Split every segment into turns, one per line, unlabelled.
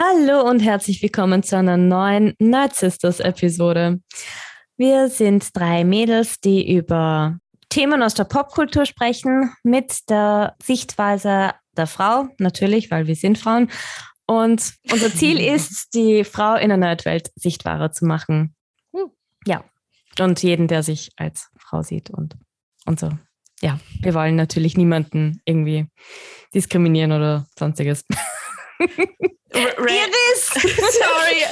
Hallo und herzlich willkommen zu einer neuen Night Sisters Episode. Wir sind drei Mädels, die über Themen aus der Popkultur sprechen, mit der Sichtweise der Frau, natürlich, weil wir sind Frauen. Und unser Ziel ist, die Frau in der Nerdwelt sichtbarer zu machen. Hm. Ja. Und jeden, der sich als Frau sieht und, und so. Ja, wir wollen natürlich niemanden irgendwie diskriminieren oder sonstiges.
Iris! Sorry,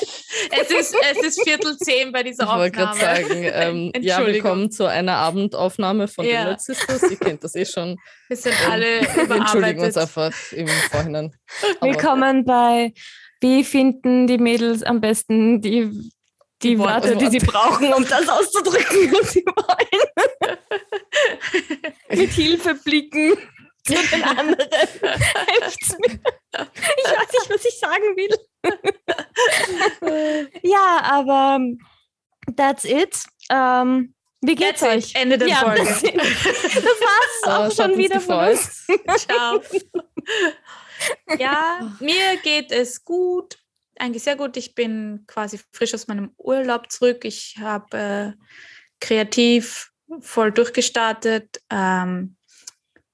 es ist, es ist Viertel zehn bei dieser Aufnahme. Ich wollte
gerade sagen, ähm, ja, willkommen zu einer Abendaufnahme von ja. den Nerd Sisters. Ihr kennt das eh schon.
Wir sind ähm, alle überarbeitet. Wir
entschuldigen uns einfach im Vorhinein.
Aber willkommen bei Wie finden die Mädels am besten die, die, die Worte, Worte, die sie brauchen, um das auszudrücken, was sie wollen. Mit Hilfe blicken zu den anderen. Helft's mir. Ich weiß nicht, was ich sagen will. ja, aber that's it. Ähm, wie geht's that's euch?
Ende der
ja,
Folge.
Das, das war's so, auch schon wieder von uns.
Ciao. ja, mir geht es gut. Eigentlich sehr gut. Ich bin quasi frisch aus meinem Urlaub zurück. Ich habe äh, kreativ voll durchgestartet. Ähm,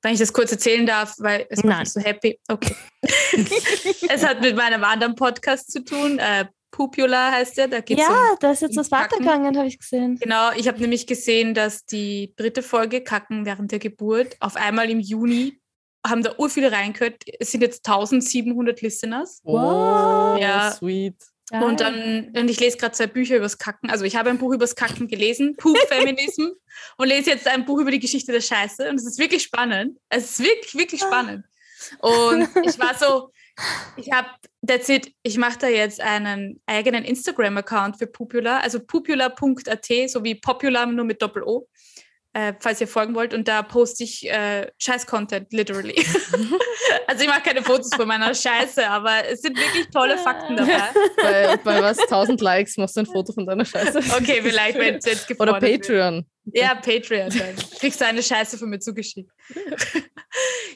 wenn ich das kurz erzählen darf, weil es macht mich so happy. Okay. es hat mit meinem anderen Podcast zu tun. Äh, Pupula heißt der. Da geht's
ja,
um,
da ist jetzt was weitergegangen, habe ich gesehen.
Genau, ich habe nämlich gesehen, dass die dritte Folge Kacken während der Geburt auf einmal im Juni haben da ur viele reingehört. Es sind jetzt 1700 Listeners.
Wow, ja. sweet.
Geil. Und dann, und ich lese gerade zwei Bücher übers Kacken. Also ich habe ein Buch übers Kacken gelesen, Poop Feminism, und lese jetzt ein Buch über die Geschichte der Scheiße. Und es ist wirklich spannend. Es ist wirklich, wirklich ah. spannend. Und ich war so, ich habe, that's it, ich mache da jetzt einen eigenen Instagram-Account für Popular, also popular.at, so wie Popular nur mit Doppel-O äh, falls ihr folgen wollt. Und da poste ich äh, Scheiß-Content, literally. also ich mache keine Fotos von meiner Scheiße, aber es sind wirklich tolle Fakten dabei.
Bei, bei was? 1000 Likes machst du ein Foto von deiner Scheiße.
Okay, vielleicht, wenn es jetzt
gefordert Oder Patreon.
Wird. Ja, Patreon. Dann kriegst du eine Scheiße von mir zugeschickt.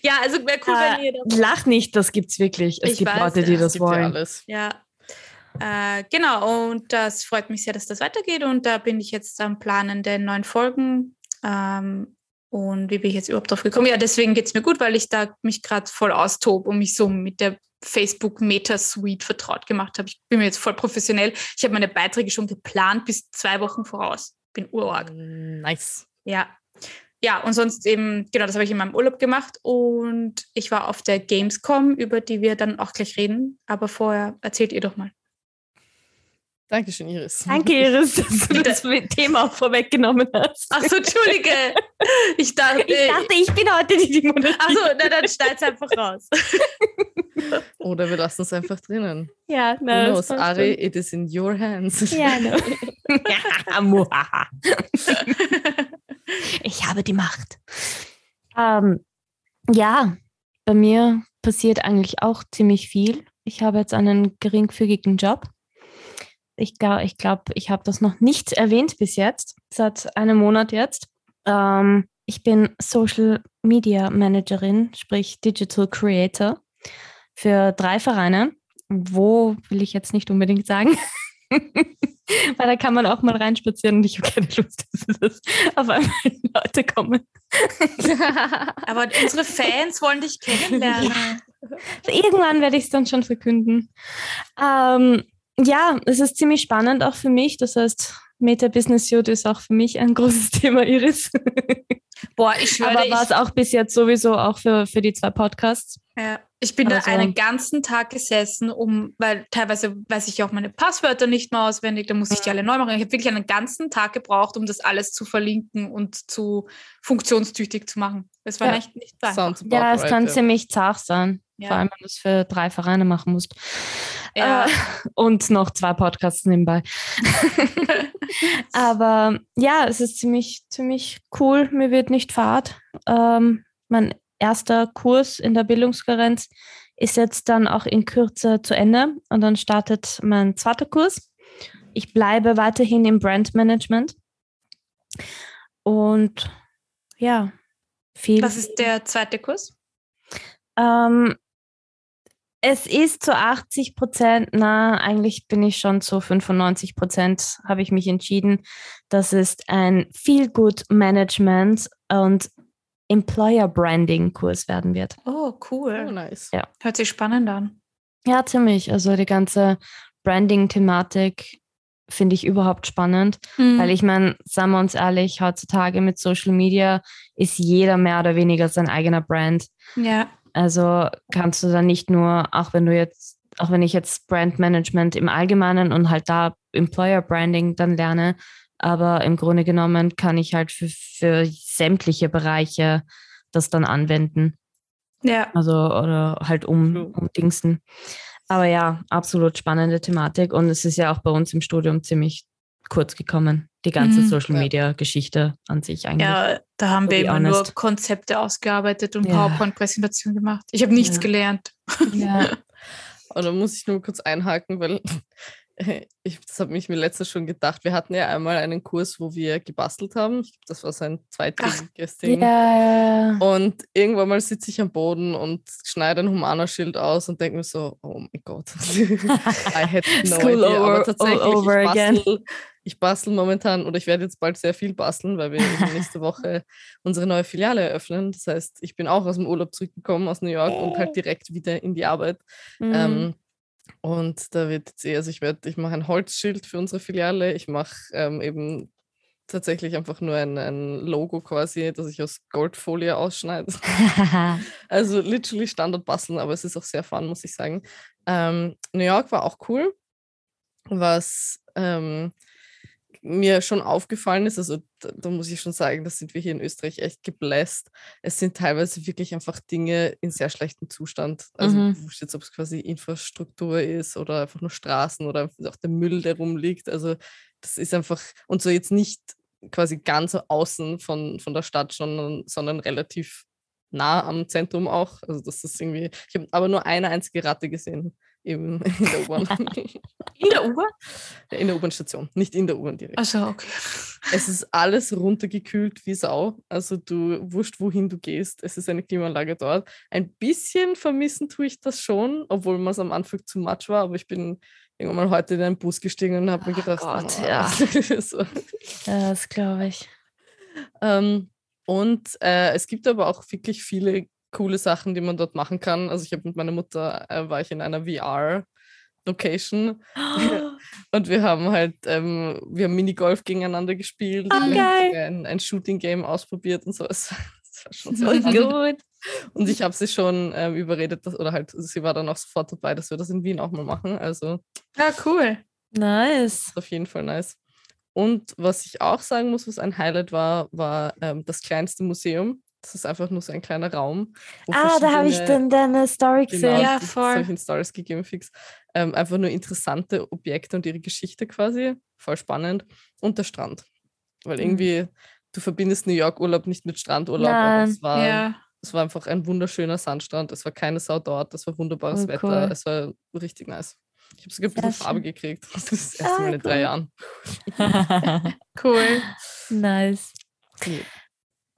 ja, also wäre cool, äh, wenn ihr
das... Lach nicht, das gibt's wirklich. Es ich gibt weiß, Leute, die ja. das wollen.
Ja, äh, genau, und das freut mich sehr, dass das weitergeht. Und da bin ich jetzt am Planen der neuen Folgen ähm, und wie bin ich jetzt überhaupt drauf gekommen? Ja, deswegen geht es mir gut, weil ich da mich gerade voll austobe und mich so mit der Facebook Meta Suite vertraut gemacht habe. Ich bin mir jetzt voll professionell. Ich habe meine Beiträge schon geplant bis zwei Wochen voraus. Bin urorg.
Nice.
Ja. Ja, und sonst eben, genau, das habe ich in meinem Urlaub gemadas und ich war auf der Gamescom, über die wir dann auch gleich reden. Aber vorher erzählt ihr doch mal.
Dankeschön, Iris.
Danke, Iris, dass du das Thema vorweggenommen hast.
Ach so, Entschuldige.
Ich dachte, ich, dachte, ich bin heute die, die
moderiert. Ach so, na, dann schneid's einfach raus.
Oder wir lassen es einfach drinnen.
Ja, na,
Who Ari, it is in your hands.
Ja, no. ich habe die Macht. Ähm, ja, bei mir passiert eigentlich auch ziemlich viel. Ich habe jetzt einen geringfügigen Job ich glaube, ich, glaub, ich habe das noch nicht erwähnt bis jetzt, seit einem Monat jetzt. Ähm, ich bin Social Media Managerin, sprich Digital Creator für drei Vereine. Wo will ich jetzt nicht unbedingt sagen. Weil da kann man auch mal reinspazieren und ich habe keine Lust, dass das auf einmal Leute kommen.
Aber unsere Fans wollen dich kennenlernen.
Ja. Irgendwann werde ich es dann schon verkünden. Ähm, ja, es ist ziemlich spannend auch für mich. Das heißt, Meta Business Suit ist auch für mich ein großes Thema, Iris.
Boah, ich schwöre.
Aber war es auch bis jetzt sowieso auch für, für die zwei Podcasts?
Ja, ich bin also, da einen ganzen Tag gesessen, um, weil teilweise weiß ich auch meine Passwörter nicht mehr auswendig, da muss ich die alle neu machen. Ich habe wirklich einen ganzen Tag gebraucht, um das alles zu verlinken und zu funktionstüchtig zu machen. Das war ja. echt nicht
einfach. Ja, es kann ziemlich zart sein. Ja. Vor allem, wenn du es für drei Vereine machen musst. Ja. Äh, und noch zwei Podcasts nebenbei. Aber ja, es ist ziemlich, ziemlich cool. Mir wird nicht fad. Ähm, mein erster Kurs in der Bildungskarenz ist jetzt dann auch in Kürze zu Ende und dann startet mein zweiter Kurs. Ich bleibe weiterhin im Brandmanagement. Und ja, viel.
Was ist der zweite Kurs?
Ähm, Es ist zu 80 Prozent, na, eigentlich bin ich schon zu 95 Prozent, habe ich mich entschieden. Das ist ein Feel Good Management und Employer Branding Kurs werden wird.
Oh, cool.
Oh, nice.
Ja.
Hört sich spannend an.
Ja, ziemlich. Also die ganze Branding-Thematik finde ich überhaupt spannend,
Mhm.
weil ich meine, sagen wir uns ehrlich, heutzutage mit Social Media ist jeder mehr oder weniger sein eigener Brand.
ja.
Also kannst du dann nicht nur, auch wenn du jetzt, auch wenn ich jetzt Brandmanagement im Allgemeinen und halt da Employer Branding dann lerne, aber im Grunde genommen kann ich halt für, für sämtliche Bereiche das dann anwenden.
Ja.
Also oder halt um, um Dingsen. Aber ja, absolut spannende Thematik und es ist ja auch bei uns im Studium ziemlich kurz gekommen, die ganze
Mhm.
Social. Media Geschichte an sich eigentlich.
Ja, da haben wir immer nur. Konzepte ausgearbeitet und
Ja.
PowerPoint-Präsentationen gemacht. Ich habe nichts
Ja.
gelernt.
Ja.
Und da muss ich nur kurz einhaken, weil ich, das habe ich mir letztens schon gedacht. Wir hatten ja einmal einen Kurs, wo wir gebastelt haben. Ich glaube, das war so ein zweitägiges Ding.
Ja.
Und irgendwann mal sitze ich am Boden und schneide ein Humana-Schild aus und denke mir so, oh mein Gott, I had no
School
idea.
over-
Aber tatsächlich,
all over
ich,
again.
bastel, ich bastel momentan oder ich werde jetzt bald sehr viel basteln, weil wir nächste Woche unsere neue Filiale eröffnen. Das heißt, ich bin auch aus dem Urlaub zurückgekommen aus New York und halt direkt wieder in die Arbeit.
Mhm.
Ähm, und da wird jetzt eh, also ich werde, ich mache ein Holzschild für unsere Filiale. Ich mache ähm, eben tatsächlich einfach nur ein, ein Logo quasi, das ich aus Goldfolie ausschneide. Also literally Standard basteln, aber es ist auch sehr fun, muss ich sagen. Ähm, New York war auch cool, was ähm, mir schon aufgefallen ist, also da, da muss ich schon sagen, das sind wir hier in Österreich echt gebläst. Es sind teilweise wirklich einfach Dinge in sehr schlechtem Zustand. Also
Mhm.
wurscht jetzt, ob es quasi Infrastruktur ist oder einfach nur Straßen oder auch der Müll, der rumliegt. Also das ist einfach, und so jetzt nicht quasi ganz außen von, von der Stadt, sondern, sondern relativ nah am Zentrum auch. Also das ist irgendwie, ich habe aber nur eine einzige Ratte gesehen eben in der U-Bahn.
In der U-Bahn?
in der U-Bahn-Station, nicht in der U-Bahn direkt.
Also, okay.
Es ist alles runtergekühlt wie Sau. Also du wurscht, wohin du gehst. Es ist eine Klimaanlage dort. Ein bisschen vermissen tue ich das schon, obwohl man es am Anfang zu much war. Aber ich bin irgendwann mal heute in einen Bus gestiegen und habe mir
Oh
gedacht,
Gott,
"Ah."
ja.
so.
das glaube ich.
Ähm, und äh, es gibt aber auch wirklich viele coole Sachen, die man dort machen kann. Also ich habe mit meiner Mutter, äh, war ich in einer VR-Location und wir haben halt, ähm, wir haben Minigolf gegeneinander gespielt.
Ah, geil.
Ein, ein Shooting-Game ausprobiert und so. Es war, es war schon sehr fun.
gut.
Und ich habe sie schon ähm, überredet, dass, oder halt, sie war dann auch sofort dabei, dass wir das in Wien auch mal machen. Also
Ja, cool.
Nice.
auf jeden Fall nice. Und was ich auch sagen muss, was ein Highlight war, war ähm, das kleinste Museum. Das ist einfach nur so ein kleiner Raum.
Ah, da habe ich dann deine Story
Genau,
gesehen.
Ja,
das
voll.
in Stories gegeben, fix. Ähm, einfach nur interessante Objekte und ihre Geschichte quasi. Voll spannend. Und der Strand. Weil
Mhm.
irgendwie, du verbindest New York Urlaub nicht mit Strandurlaub, aber
Nein.
es war,
ja.
es war einfach ein wunderschöner Sandstrand. Es war keine Sau dort, es war wunderbares
Oh,
Wetter,
cool.
es war richtig nice. Ich habe sogar ein bisschen Farbe gekriegt. Das ist das erste
Ah,
Mal in drei
cool.
Jahren.
Cool.
nice.
Nee.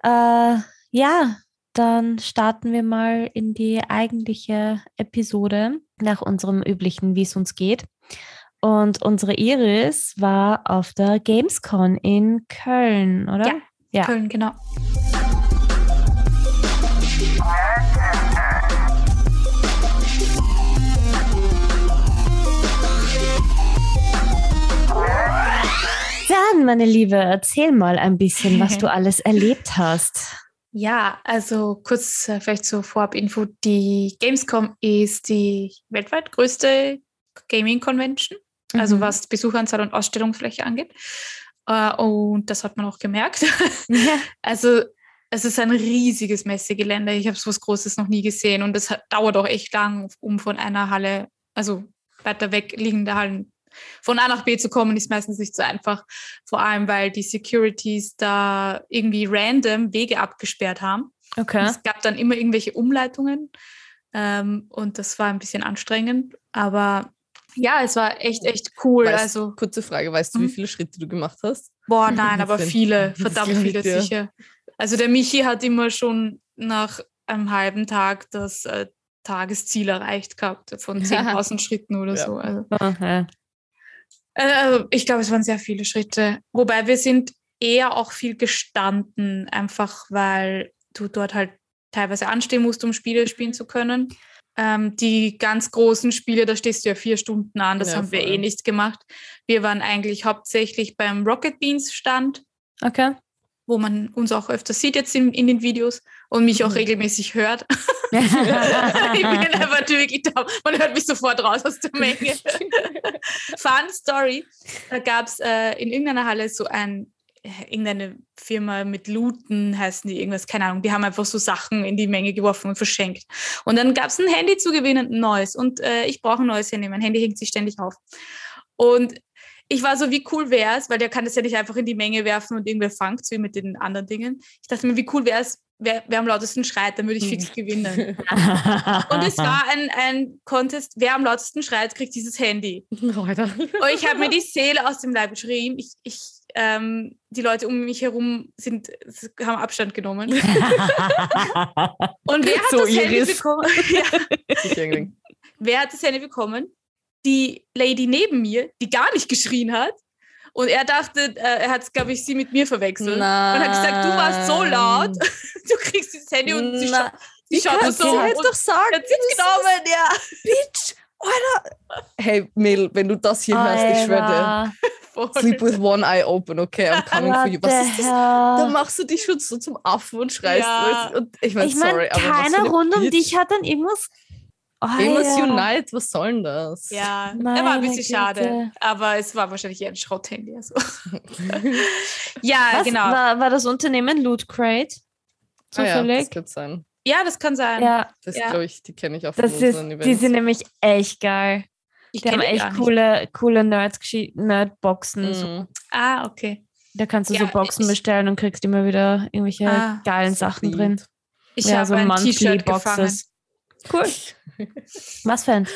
Äh, ja, dann starten wir mal in die eigentliche Episode nach unserem üblichen, wie es uns geht. Und unsere Iris war auf der Gamescon in Köln, oder?
Ja.
Ja.
Köln, genau.
Dann, meine Liebe, erzähl mal ein bisschen, was du alles erlebt hast.
Ja, also kurz äh, vielleicht zur Vorab-Info. Die Gamescom ist die weltweit größte Gaming-Convention, also
Mhm.
was Besucheranzahl und Ausstellungsfläche angeht. Äh, und das hat man auch gemerkt.
Ja.
Also es ist ein riesiges Messegelände. Ich habe so was Großes noch nie gesehen und es dauert auch echt lang, um von einer Halle, also weiter weg liegende Hallen, von A nach B zu kommen, ist meistens nicht so einfach. Vor allem, weil die Securities da irgendwie random Wege abgesperrt haben.
Okay.
Es gab dann immer irgendwelche Umleitungen ähm, und das war ein bisschen anstrengend. Aber ja, es war echt, echt cool.
Weißt-
also,
Kurze Frage, weißt du, wie
Mhm.
viele Schritte du gemacht hast?
boah, nein, aber viele, verdammt viele sicher. Also der Michi hat immer schon nach einem halben Tag das äh, Tagesziel erreicht gehabt von 10.000 Schritten oder
Ja.
so. Also. Also ich glaube, es waren sehr viele Schritte. Wobei wir sind eher auch viel gestanden, einfach weil du dort halt teilweise anstehen musst, um Spiele spielen zu können. Ähm, die ganz großen Spiele, da stehst du ja vier Stunden an, das
Ja,
haben wir eh nicht gemacht. Wir waren eigentlich hauptsächlich beim Rocket Beans Stand,
Okay.
wo man uns auch öfter sieht jetzt in, in den Videos und mich auch
Mhm.
regelmäßig hört. ich bin einfach wirklich da. Man hört mich sofort raus aus der Menge. Fun Story. Da gab es äh, in irgendeiner Halle so ein, äh, irgendeine Firma mit Looten heißen die irgendwas, keine Ahnung. Die haben einfach so Sachen in die Menge geworfen und verschenkt. Und dann gab es ein Handy zu gewinnen, ein neues. Und äh, ich brauche ein neues Handy. Mein Handy hängt sich ständig auf. Und ich war so, wie cool wäre es, weil der kann das ja nicht einfach in die Menge werfen und irgendwer fangt, wie mit den anderen Dingen. Ich dachte mir, wie cool wäre es, wer, wer am lautesten schreit, dann würde ich fix gewinnen. Und es war ein, ein Contest, wer am lautesten schreit, kriegt dieses Handy. Und ich habe mir die Seele aus dem Leib geschrieben. Ich, ich, ähm, die Leute um mich herum sind, haben Abstand genommen. Und wer hat
So
das Handy
Iris.
bekommen? ja, wer hat das Handy bekommen? Die Lady neben mir, die gar nicht geschrien hat. Und er dachte, äh, er hat, glaube ich, sie mit mir verwechselt. Und hat gesagt, du warst so laut, du kriegst dieses Handy und sie, scha sie schaut so.
jetzt
und
doch sagen,
hat sie genommen, ja.
Bitch, Alter. Hey, Mädel, wenn du das hier hörst, ich schwöre dir.
Alter.
Sleep with one eye open, okay? I'm coming for you. Was ist das? Da machst du dich schon so zum Affen und schreist.
Ja.
Und ich meine,
Ich meine,
sorry, aber
rund um dich hat dann irgendwas.
Amos
Alter.
Unite, was soll denn das?
Ja, er war ein
Meine
bisschen schade,
Güte.
aber es war wahrscheinlich eher ein Schrotthandy. Also. ja,
Was?
genau.
War, war das Unternehmen Loot Crate?
Ah ja, das
Zufällig?
könnte sein.
Ja, das kann sein.
ja,
Das
Ja.
glaube ich, die kenne ich auch von
das ist,
unseren
die
Events.
sind nämlich echt geil.
ich
Die haben echt
nicht.
coole, coole Nerds Nerdboxen. So.
Mhm.
Ah, okay.
Da kannst du
Ja,
so Boxen
ich-
bestellen und kriegst immer wieder irgendwelche
Ah,
geilen Sachen drin.
Ich
ja,
habe
so
ein T-Shirt gefangen.
Cool. Was für ein?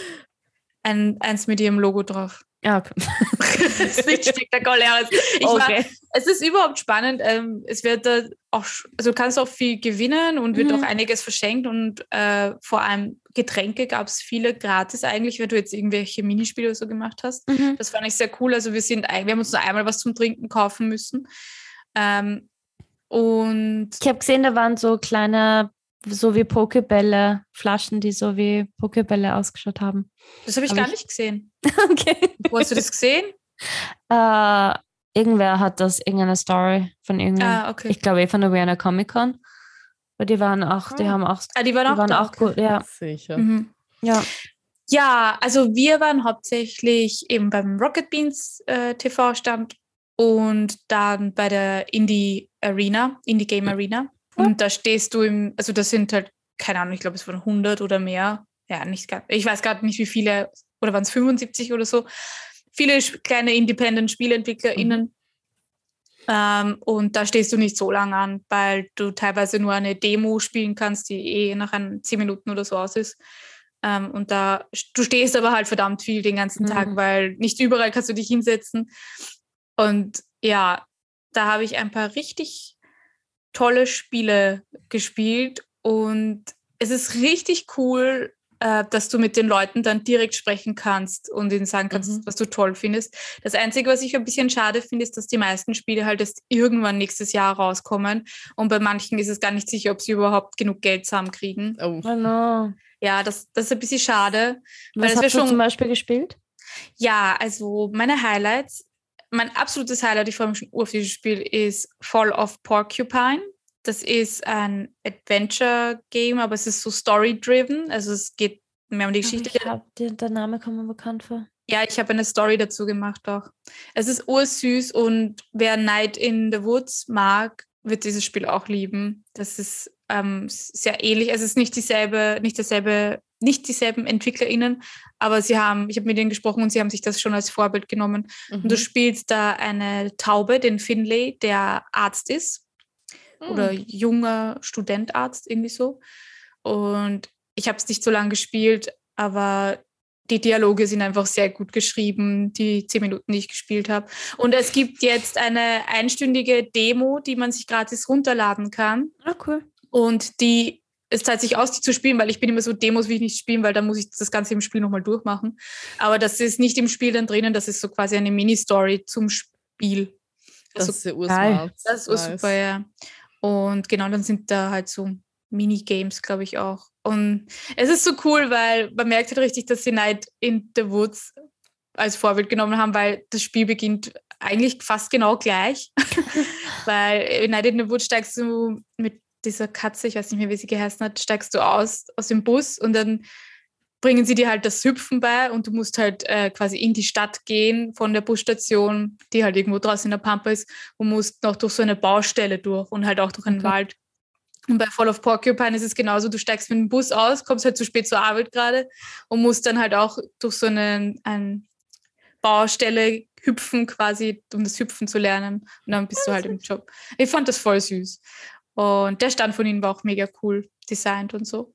Ein, eins mit ihrem Logo drauf.
Ja, okay.
das ist nichts Spektakuläres. Ich war,
okay.
es ist überhaupt spannend. Ähm, es wird da auch, also du kannst auch viel gewinnen und wird
Mhm.
auch einiges verschenkt und äh, vor allem Getränke gab es viele gratis eigentlich, wenn du jetzt irgendwelche Minispiele oder so gemacht hast.
Mhm.
Das fand ich sehr cool. Also wir sind, wir haben uns nur einmal was zum Trinken kaufen müssen. Ähm, und
Ich habe gesehen, da waren so kleine, so wie Pokebälle, Flaschen, die so wie Pokebälle ausgeschaut haben.
das habe ich
Hab
gar
ich-
nicht gesehen.
Okay.
Wo hast du das gesehen?
Äh, irgendwer hat das, irgendeine Story von irgendeinem,
ah, okay.
ich glaube eh von der Vienna Comic Con. Aber die waren auch, die
Ah.
haben auch,
ah, die waren
die
auch
waren
da.
auch gut, ja.
Sicher.
Mhm.
Ja.
Ja, also wir waren hauptsächlich eben beim Rocket Beans äh, TV-Stand und dann bei der Indie Arena, Indie Game Arena.
Ja.
Und da stehst du im, also das sind halt, keine Ahnung, ich glaube, es waren 100 oder mehr. Ja, nicht gar, ich weiß gerade nicht, wie viele, oder waren es 75 oder so. Viele kleine Independent-SpieleentwicklerInnen. Ähm, und da stehst du nicht so lange an, weil du teilweise nur eine Demo spielen kannst, die eh nach ein, 10 Minuten oder so aus ist. Ähm, und da, du stehst aber halt verdammt viel den ganzen Tag,
Mhm.
weil nicht überall kannst du dich hinsetzen. Und ja, da habe ich ein paar richtig tolle Spiele gespielt und es ist richtig cool, äh, dass du mit den Leuten dann direkt sprechen kannst und ihnen sagen kannst,
Mhm.
was du toll findest. Das Einzige, was ich ein bisschen schade finde, ist, dass die meisten Spiele halt erst irgendwann nächstes Jahr rauskommen und bei manchen ist es gar nicht sicher, ob sie überhaupt genug Geld zusammenkriegen.
Oh,
Genau.
Ja, das, das ist ein bisschen schade. Weil
Was
wär
hast du
schon-
zum Beispiel gespielt?
Ja, also meine Highlights, mein absolutes Highlight, ich freue mich schon auf dieses Spiel, ist Fall of Porcupine. Das ist ein Adventure-Game, aber es ist so story-driven. Also es geht mehr um die Geschichte.
Ich der, der Name kommt mir bekannt vor.
Ja, ich habe eine Story dazu gemacht auch. Es ist ursüß und wer Night in the Woods mag, wird dieses Spiel auch lieben. Das ist ähm, sehr ähnlich. Es ist nicht dieselbe, nicht dasselbe, nicht dieselben EntwicklerInnen, aber sie haben, ich habe mit ihnen gesprochen und sie haben sich das schon als Vorbild genommen. Und du
mhm.
spielst da eine Taube, den Finlay, der Arzt ist oder
Mhm.
junger Studentarzt, irgendwie so. Und ich habe es nicht so lange gespielt, aber die Dialoge sind einfach sehr gut geschrieben, die zehn Minuten, die ich gespielt habe. Und es gibt jetzt eine einstündige Demo, die man sich gratis runterladen kann.
Ah, cool.
Und die es zahlt sich aus, die zu spielen, weil ich bin immer so, Demos will ich nicht spielen, weil dann muss ich das Ganze im Spiel nochmal durchmachen. Aber das ist nicht im Spiel dann drinnen, das ist so quasi eine Mini-Story zum Spiel.
Das
Also,
ist ja ursmart.
das ist
Nice.
super, ja. Und genau, dann sind da halt so Minigames, glaube ich, auch. Und es ist so cool, weil man merkt halt richtig, dass sie Night in the Woods als Vorbild genommen haben, weil das Spiel beginnt eigentlich fast genau gleich. weil in Night in the Woods steigst du mit dieser Katze, ich weiß nicht mehr, wie sie geheißen hat, steigst du aus aus dem Bus und dann bringen sie dir halt das Hüpfen bei und du musst halt äh, quasi in die Stadt gehen von der Busstation, die halt irgendwo draußen in der Pampa ist und musst noch durch so eine Baustelle durch und halt auch durch einen
Okay.
Wald. Und bei Fall of Porcupine ist es genauso, du steigst mit dem Bus aus, kommst halt zu spät zur Arbeit gerade und musst dann halt auch durch so eine ein Baustelle hüpfen quasi, um das Hüpfen zu lernen. Und dann bist du halt im Job. Ich fand das voll süß. Und der Stand von ihnen war auch mega cool designt und so.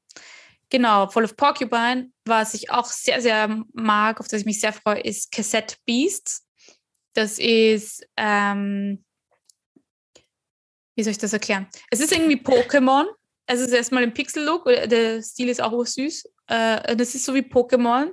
Genau, Fall of Porcupine, was ich auch sehr, sehr mag, auf das ich mich sehr freue, ist Cassette Beasts. Das ist, ähm, wie soll ich das erklären? Es ist irgendwie Pokémon. Es ist erstmal im Pixel-Look, der Stil ist auch süß. Äh, das ist so wie Pokémon,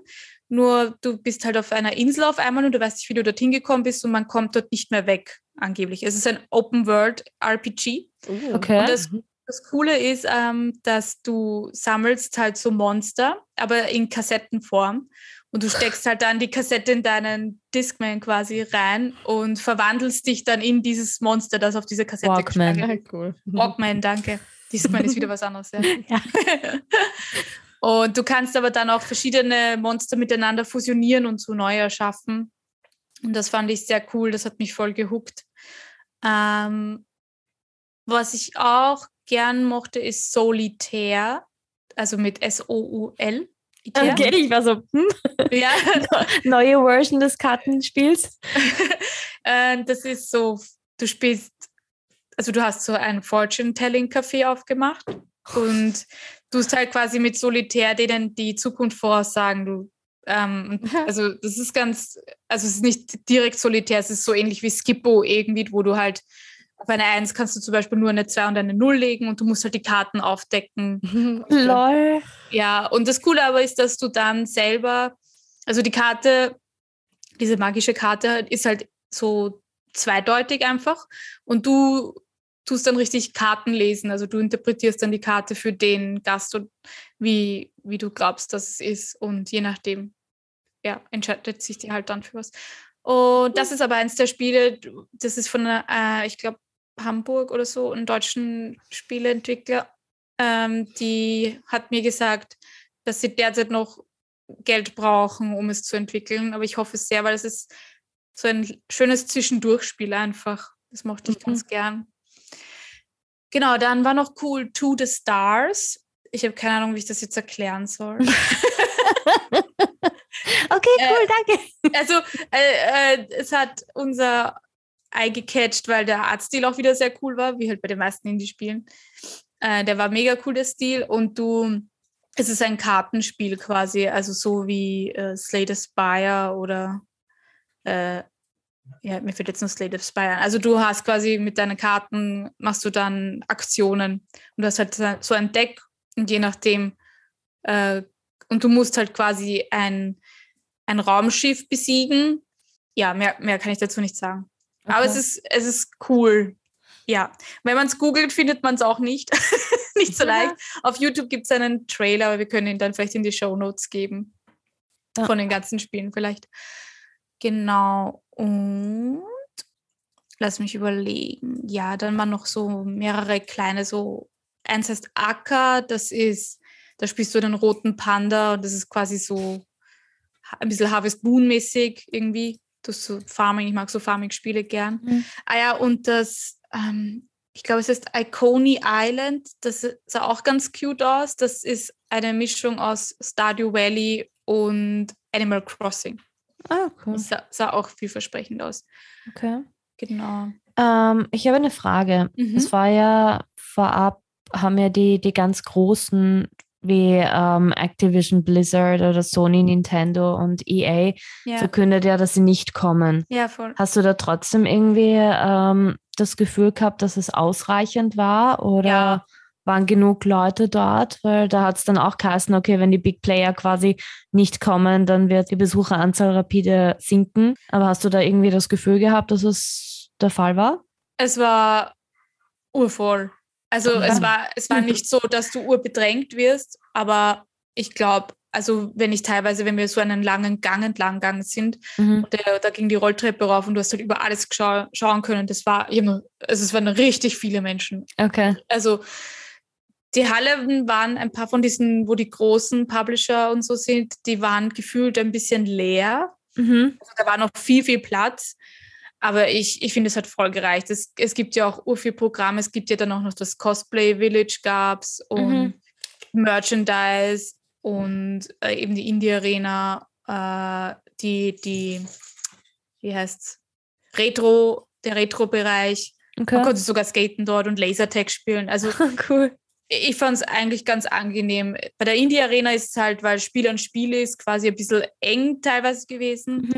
nur du bist halt auf einer Insel auf einmal und du weißt nicht, wie du dorthin gekommen bist und man kommt dort nicht mehr weg, angeblich. Es ist ein Open-World-RPG.
Uh,
Okay.
Und das, das Coole ist, ähm, dass du sammelst halt so Monster, aber in Kassettenform. Und du steckst halt dann die Kassette in deinen Discman quasi rein und verwandelst dich dann in dieses Monster, das auf dieser Kassette
Walkman.
gespeichert
Ah, cool.
Walkman, danke. Discman ist wieder was anderes. Ja.
Ja.
und du kannst aber dann auch verschiedene Monster miteinander fusionieren und so neu erschaffen. Und das fand ich sehr cool, das hat mich voll gehuckt. Ähm, was ich auch gern mochte, ist Solitaire, also mit S-O-U-L.
Okay, ich war so, hm,
Ja,
neue Version des Kartenspiels.
äh, das ist so, du spielst, also du hast so ein Fortune-Telling-Café aufgemacht und du hast halt quasi mit Solitär denen die Zukunft voraussagen. Du, ähm, also das ist ganz, also es ist nicht direkt Solitär, es ist so ähnlich wie Skippo irgendwie, wo du halt auf eine Eins kannst du zum Beispiel nur eine 2 und eine 0 legen und du musst halt die Karten aufdecken.
Lol.
Ja, und das Coole aber ist, dass du dann selber, also die Karte, diese magische Karte ist halt so zweideutig einfach und du tust dann richtig Karten lesen, also du interpretierst dann die Karte für den Gast und wie, wie du glaubst, dass es ist und je nachdem, ja, entscheidet sich die halt dann für was. Und das ist aber eins der Spiele, das ist von, äh, ich glaube, Hamburg oder so, einem deutschen Spieleentwickler, ähm, die hat mir gesagt, dass sie derzeit noch Geld brauchen, um es zu entwickeln. Aber ich hoffe es sehr, weil es ist so ein schönes Zwischendurchspiel einfach. Das mochte ich
Mhm.
ganz gern. Genau, dann war noch cool To the Stars. Ich habe keine Ahnung, wie ich das jetzt erklären soll.
Okay, cool, danke.
also äh, äh, es hat unser Eye gecatcht, weil der Artstil auch wieder sehr cool war, wie halt bei den meisten Indie-Spielen. Äh, der war mega cool, der Stil. Und du, es ist ein Kartenspiel quasi, also so wie äh, Slay Spire oder äh, ja, mir fällt jetzt nur Slay the Spire. Also du hast quasi mit deinen Karten, machst du dann Aktionen und du hast halt so ein Deck und je nachdem, äh, und du musst halt quasi ein, ein Raumschiff besiegen. Ja, mehr, mehr kann ich dazu nicht sagen. Aber es
Okay.
ist, es ist cool. Ja, wenn man es googelt, findet man es auch nicht. nicht so leicht. Auf YouTube gibt es einen Trailer, aber wir können ihn dann vielleicht in die Show Notes geben.
Ja.
Von den ganzen Spielen vielleicht. Genau. Und lass mich überlegen. Ja, dann waren noch so mehrere kleine, so eins heißt Acker, das ist, da spielst du den roten Panda und das ist quasi so ein bisschen Harvest Moon mäßig irgendwie. Das so Farming, ich mag so Farming-Spiele gern.
Mhm.
Ah ja, und das, ähm, ich glaube, es ist Iconi Island, das sah auch ganz cute aus. Das ist eine Mischung aus Stardew Valley und Animal Crossing.
Ah, cool.
Das sah, sah auch vielversprechend aus.
Okay.
Genau.
Ähm, ich habe eine Frage.
Mhm.
Es war ja vorab, haben ja die, die ganz großen wie ähm, Activision Blizzard oder Sony, Nintendo und EA
Ja,
verkündet ja, dass sie nicht kommen.
ja voll.
Hast du da trotzdem irgendwie ähm, das Gefühl gehabt, dass es ausreichend war? Oder
Ja.
waren genug Leute dort, weil da hat es dann auch geheißen, okay, wenn die Big Player quasi nicht kommen, dann wird die Besucheranzahl rapide sinken. Aber hast du da irgendwie das Gefühl gehabt, dass es der Fall war?
Es war urvoll. Also es war, es war nicht so, dass du urbedrängt wirst, aber ich glaube, also wenn ich teilweise, wenn wir so einen langen Gang entlang gegangen sind,
Mhm.
der, da ging die Rolltreppe rauf und du hast halt über alles schauen können. Das war, also es waren richtig viele Menschen.
Okay.
Also die Halle waren ein paar von diesen, wo die großen Publisher und so sind, die waren gefühlt ein bisschen leer.
Mhm.
Also da war noch viel, viel Platz. Aber ich, ich finde, es hat voll gereicht. Es, es gibt ja auch ur viel Programme. Es gibt ja dann auch noch das Cosplay Village gab's und
Mhm.
Merchandise und äh, eben die Indie Arena, äh, die, die, wie heißt's? Retro, der Retro-Bereich. Man
Okay.
konnte sogar skaten dort und Lasertag spielen. Also
cool.
ich fand es eigentlich ganz angenehm. Bei der Indie Arena ist es halt, weil Spiel an Spiel ist, quasi ein bisschen eng teilweise gewesen.
Mhm.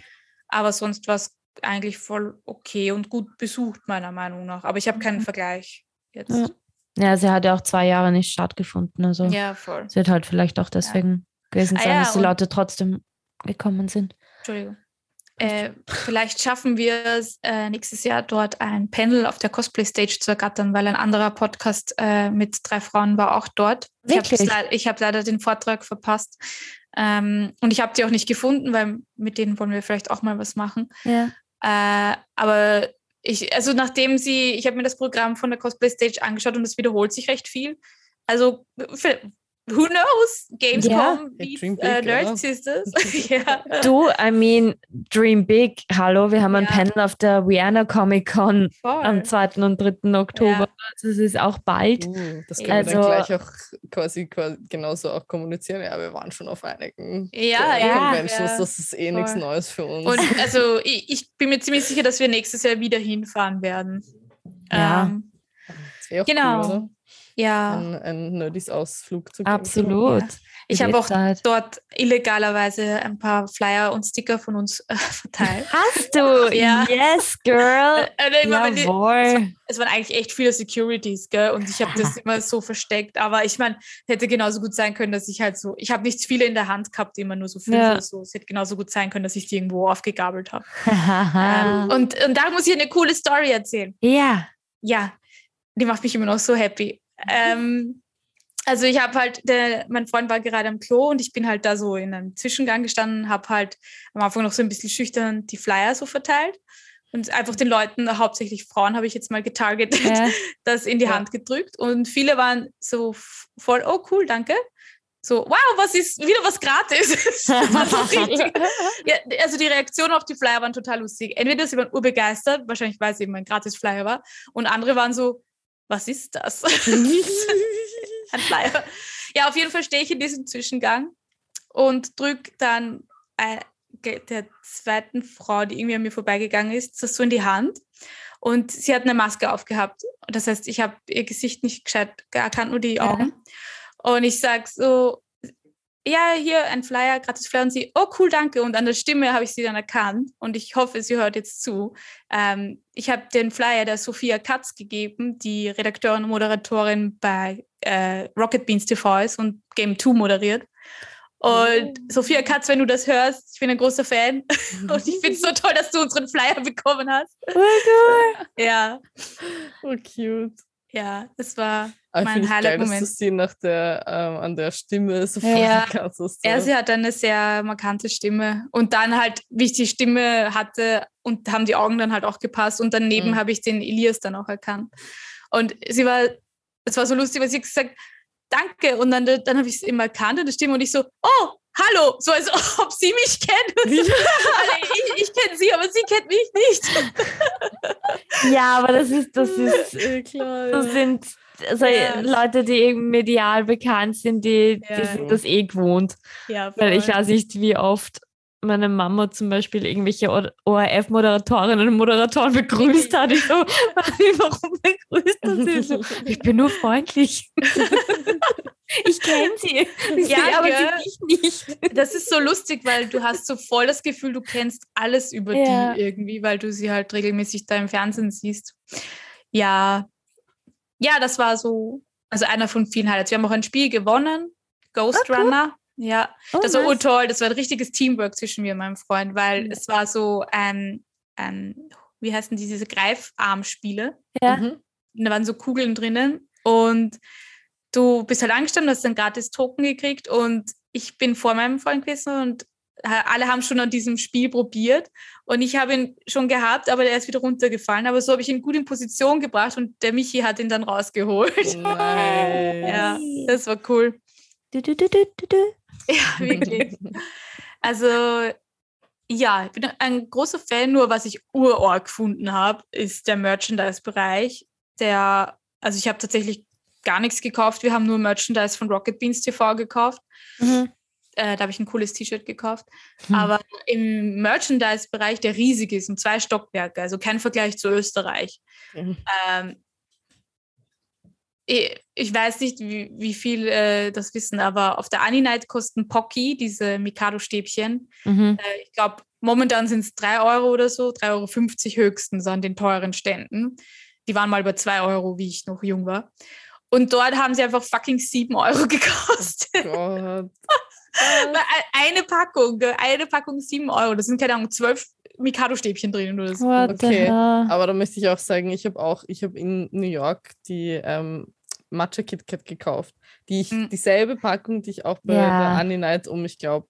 Aber sonst war es eigentlich voll okay und gut besucht, meiner Meinung nach. Aber ich habe keinen
Mhm.
Vergleich jetzt.
Ja. Ja, sie hat ja auch zwei Jahre nicht stattgefunden. Also
Ja, voll.
es wird halt vielleicht auch deswegen gewesen
Ah
sein,
ja,
dass die Leute trotzdem gekommen sind.
Entschuldigung. Äh, vielleicht schaffen wir es äh, nächstes Jahr dort ein Panel auf der Cosplay Stage zu ergattern, weil ein anderer Podcast äh, mit drei Frauen war auch dort.
Wirklich?
Ich habe hab leider den Vortrag verpasst. Ähm, und ich habe die auch nicht gefunden, weil mit denen wollen wir vielleicht auch mal was machen.
Ja.
Äh, aber ich, also nachdem sie, ich habe mir das Programm von der Cosplay Stage angeschaut und es wiederholt sich recht viel. Also, who knows? Gamescom
Ja.
beats,
Dream big, oder?
Nerd Sisters. ja.
Du, I mean, dream big. Hallo, wir haben ein
Ja.
Panel auf der Vienna Comic Con
Voll.
am 2. und 3. Oktober. Das ist auch bald.
Uh, das können
Also-
wir dann gleich auch quasi, quasi genauso auch kommunizieren. Ja, wir waren schon auf einigen
Ja,
äh,
ja.
Conventions,
Ja,
das ist eh nichts. Neues für uns.
Und also ich, ich bin mir ziemlich sicher, dass wir nächstes Jahr wieder hinfahren werden.
Ja.
Ähm,
das wäre auch
genau.
cool, oder?
Ja.
Ein, ein Nerdys Ausflug zu Gamescom.
Absolut.
Ja. Ich habe auch
Zeit.
dort illegalerweise ein paar Flyer und Sticker von uns äh, verteilt.
Hast du?
Ja.
Yes, girl.
Äh, immer, wenn die-
Jawohl.
es waren eigentlich echt viele Securities, gell? Und ich habe das immer so versteckt. Aber ich meine, hätte genauso gut sein können, dass ich halt so, ich habe nicht viele in der Hand gehabt, immer nur so fünf
Ja.
oder so. Es hätte genauso gut sein können, dass ich die irgendwo aufgegabelt habe. Ähm, und, und da muss ich eine coole Story erzählen.
ja.
Ja, die macht mich immer noch so happy. Ähm, also ich habe halt, der, mein Freund war gerade am Klo und ich bin halt da so in einem Zwischengang gestanden, habe halt am Anfang noch so ein bisschen schüchtern die Flyer so verteilt und einfach den Leuten, hauptsächlich Frauen, habe ich jetzt mal getargetet,
ja.
das in die
Ja.
Hand gedrückt und viele waren so voll, oh cool, danke. So, wow, was ist wieder was gratis? Ja, also die Reaktionen auf die Flyer waren total lustig. Entweder sie waren urbegeistert, wahrscheinlich weil es eben ein gratis Flyer war, und andere waren so, was ist das? ein Flyer. Ja, auf jeden Fall stehe ich in diesem Zwischengang und drücke dann äh, der zweiten Frau, die irgendwie an mir vorbeigegangen ist, das so in die Hand. Und sie hat eine Maske aufgehabt. Das heißt, ich habe ihr Gesicht nicht gescheit erkannt, nur die
Ja.
Augen. Und ich sage so, ja, hier ein Flyer, gratis Flyer. Und sie, oh cool, danke. Und an der Stimme habe ich sie dann erkannt. Und ich hoffe, sie hört jetzt zu. Ähm, ich habe den Flyer der Sophia Katz gegeben, die Redakteurin und Moderatorin bei äh, Rocket Beans TV ist und Game 2 moderiert. Und Sophia Katz, wenn du das hörst, ich bin ein großer Fan. Und ich finde es so toll, dass du unseren Flyer bekommen hast.
Voll cool.
Ja,
Oh, cute.
ja, das war
Aber
mein
geil, dass du
Highlight-Moment.
sie nach der, ähm, an der Stimme so
Ja.
kannst. du-
Er, sie hat eine sehr markante Stimme. Und dann halt, wie ich die Stimme hatte, und haben die Augen dann halt auch gepasst. Und daneben
Mhm.
habe ich den Elias dann auch erkannt. Und sie war, es war so lustig, weil sie gesagt danke. Und dann, dann habe ich es immer erkannt in der Stimme und ich so, oh, hallo, so als ob sie mich kennt. Weil ich ich kenne sie, aber sie kennt mich nicht.
Ja, aber das ist, das ist,
Eh klar,
das
ja.
sind also
Ja.
Leute, die medial bekannt sind, die,
Ja.
die sind das eh gewohnt.
Ja,
Weil ich weiß nicht, wie oft meine Mama zum Beispiel irgendwelche ORF-Moderatorinnen und Moderatoren begrüßt hat. Ich so, warum begrüßt du sie so? Ich bin nur freundlich. ich kenne sie. Ich
Ja,
sehe aber
gell?
sie nicht.
Das ist so lustig, weil du hast so voll das Gefühl, du kennst alles über
Ja.
die irgendwie, weil du sie halt regelmäßig da im Fernsehen siehst. Ja, ja, das war so Also einer von vielen Highlights. Wir haben auch ein Spiel gewonnen, Ghost
Ah, cool.
Runner. Ja,
Oh,
das war
nice.
urtoll. Das war ein richtiges Teamwork zwischen mir und meinem Freund, weil
Mhm.
es war so ein, ein wie heißen die, diese Greifarmspiele.
Ja.
Mhm.
Und da waren so Kugeln drinnen und du bist halt angestanden, hast einen gratis Token gekriegt und ich bin vor meinem Freund gewesen und alle haben schon an diesem Spiel probiert und ich habe ihn schon gehabt, aber der ist wieder runtergefallen. Aber so habe ich ihn gut in Position gebracht und der Michi hat ihn dann rausgeholt.
Nice.
Ja, das war cool.
Du, du, du, du, du, du.
Ja, wirklich. Also, ja, ich bin ein großer Fan, nur was ich urorg gefunden habe, ist der Merchandise-Bereich. Der, also ich habe tatsächlich gar nichts gekauft. Wir haben nur Merchandise von Rocket Beans TV gekauft.
Mhm.
Äh, da habe ich ein cooles T-Shirt gekauft.
Hm.
Aber im Merchandise-Bereich, der riesig ist, und zwei Stockwerke, also kein Vergleich zu Österreich.
Mhm.
Ähm, ich, ich weiß nicht, wie, wie viel äh, das wissen, aber auf der Aninight kosten Pocky, diese Mikado-Stäbchen,
Mhm.
äh, ich glaube, momentan sind es 3 Euro oder so, 3,50 Euro höchstens an den teuren Ständen. Die waren mal bei 2 Euro, wie ich noch jung war. Und dort haben sie einfach fucking 7 Euro gekostet.
Gott.
Weil ein- Eine Packung, eine Packung 7 Euro. Das sind, keine Ahnung, 12 Mikado-Stäbchen drin oder so.
Okay? Aber da möchte ich auch sagen, ich habe auch, ich habe in New York die ähm, Matcha Kit Kat gekauft. Die ich,
Mhm.
dieselbe Packung, die ich auch bei
Ja.
der Annie Night um, ich glaube,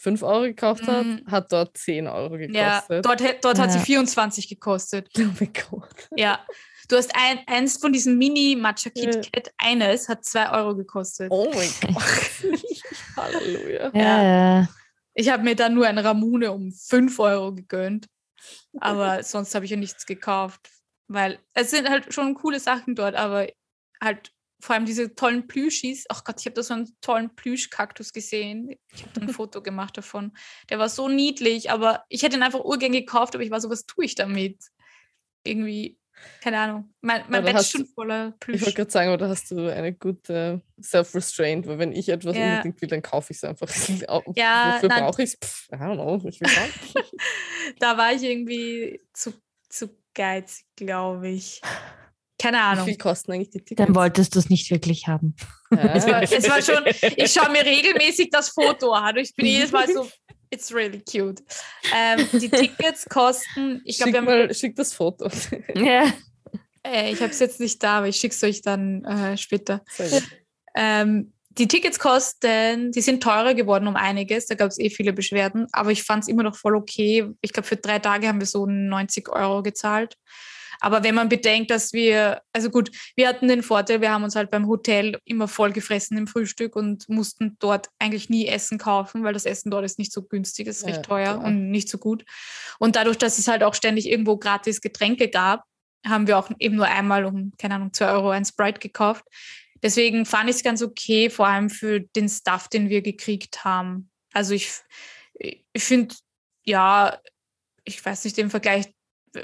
5 Euro gekauft habe,
Mhm.
hat dort 10 Euro
Ja,
gekostet.
dort, hä- dort hat sie
Ja.
24 gekostet.
Oh mein Gott.
Ja. Du hast ein, eins von diesen Mini-Matcha
Ja.
Kit Kat, eines hat 2 Euro gekostet.
Oh mein Gott. Halleluja.
Ja, ja.
Ich habe mir dann nur ein Ramune um 5 Euro gegönnt. Aber sonst habe ich ja nichts gekauft. Weil es sind halt schon coole Sachen dort, aber halt vor allem diese tollen Plüschis. Ach Gott, ich habe da so einen tollen Plüschkaktus gesehen. Ich habe ein Foto gemacht davon. Der war so niedlich, aber ich hätte ihn einfach urgern gekauft, aber ich war so, was tue ich damit? Irgendwie, keine Ahnung. Mein, mein
da
Bett ist schon voller
Ich
Plüsch.
wollte gerade sagen, aber da hast du eine gute Self-Restraint, weil wenn ich etwas
Ja.
unbedingt will, dann kaufe ich es einfach.
Ja,
Wofür brauche ich es? I don't know. Ich will.
Da war ich irgendwie zu, zu geizig, glaube ich. Keine
Wie
Ahnung.
viel kosten eigentlich die Tickets?
Dann wolltest du es nicht wirklich haben.
Es war, es war schon, ich schaue mir regelmäßig das Foto an. Ich bin jedes Mal so, it's really cute. Ähm, die Tickets kosten, ich glaube,
Schick,
wir haben
mal, schick das Foto.
Ja.
Äh, ich habe es jetzt nicht da, aber ich schicke es euch dann äh, später. Ähm, die Tickets kosten, die sind teurer geworden um einiges. Da gab es eh viele Beschwerden, aber ich fand es immer noch voll okay. Ich glaube, für drei Tage haben wir so 90 Euro gezahlt. Aber wenn man bedenkt, dass wir, also gut, wir hatten den Vorteil, wir haben uns halt beim Hotel immer voll gefressen im Frühstück und mussten dort eigentlich nie Essen kaufen, weil das Essen dort ist nicht so günstig, ist recht
Ja,
teuer
klar.
und nicht so gut. Und dadurch, dass es halt auch ständig irgendwo gratis Getränke gab, haben wir auch eben nur einmal um, keine Ahnung, 2 Euro ein Sprite gekauft. Deswegen fand ich es ganz okay, vor allem für den Stuff, den wir gekriegt haben. Also ich, ich finde, ja, ich weiß nicht, im Vergleich,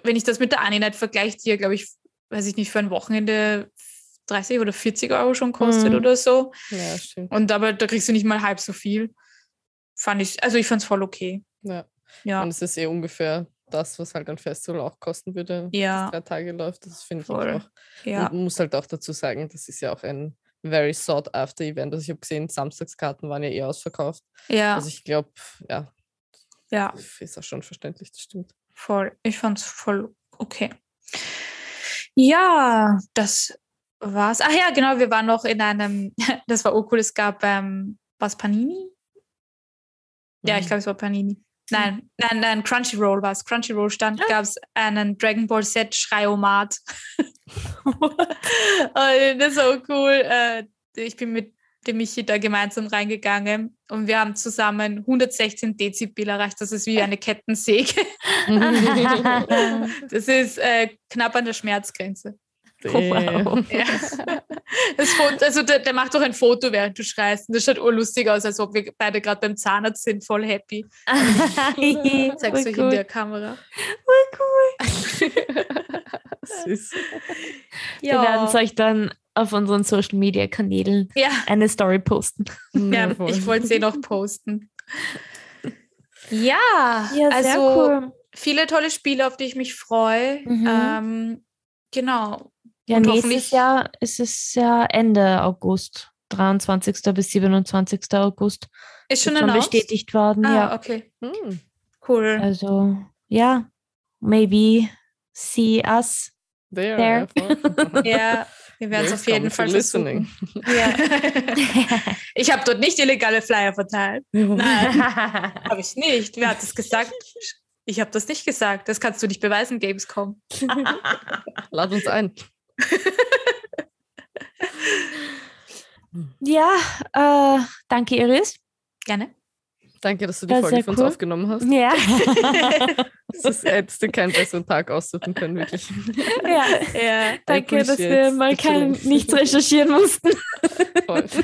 wenn ich das mit der Aninet vergleiche, die ja, glaube ich, weiß ich nicht, für ein Wochenende 30 oder 40 Euro schon kostet
Mhm.
oder so.
Ja, stimmt.
Und aber da kriegst du nicht mal halb so viel. Fand ich, also ich fand es voll okay.
Ja.
Ja,
Und es ist eh ungefähr das, was halt ein Festival auch kosten würde,
Ja.
drei Tage läuft. Das finde ich auch.
ja.
Und man muss halt auch dazu sagen, das ist ja auch ein very sought after Event. Also ich habe gesehen, Samstagskarten waren ja eh ausverkauft.
Ja,
Also ich glaube, ja,
ja.
ist auch schon verständlich, das stimmt.
Voll. Ich fand's voll okay. Ja, das war's. Ach ja, genau, wir waren noch in einem, das war urcool, es gab, ähm, was Panini? Ja, ich
Mhm.
glaube, es war Panini. Nein, nein, nein, Crunchyroll war es. Crunchyroll stand, gab es einen Dragon Ball Z Schreiomat. Das war cool. Äh, Ich bin mit dem Michi da gemeinsam reingegangen und wir haben zusammen 116 Dezibel erreicht. Das ist wie eine Kettensäge. Das ist äh, knapp an der Schmerzgrenze.
wow.
Damn.
Ja. Das Foto, also der, der macht doch ein Foto, während du schreist. Und das schaut urlustig aus, als ob wir beide gerade beim Zahnarzt sind, voll happy. Zeig's euch in
cool.
der Kamera.
Süß.
Wir werden es euch dann auf unseren Social Media Kanälen
ja,
eine Story posten.
ja, ich wollte eh noch posten. Ja,
Ja,
also
sehr cool.
viele tolle Spiele, auf die ich mich freue.
Mhm.
Ähm, genau.
Ja,
Und
nächstes
hoffentlich-
Jahr ist es ja Ende August, 23. bis 27. August.
Ist schon
Ist schon bestätigt worden,
Ah,
ja.
okay.
Hm.
Cool.
Also, ja, maybe see us.
There,
There.
Ja,
wir werden es auf jeden Fall
listening.
Ja. ich habe dort nicht illegale Flyer verteilt. Nein, habe ich nicht. Wer hat das gesagt? Ich habe das nicht gesagt. Das kannst du nicht beweisen, Gamescom.
Lad uns ein.
ja, äh, danke Iris.
Gerne.
Danke, dass du die
Ja,
Folge für uns
cool.
aufgenommen hast.
Ja.
Das ist, hättest du keinen besseren Tag aussuchen können, wirklich.
ja.
Ja.
Danke, dass wir mal kein, nichts recherchieren mussten.
Voll.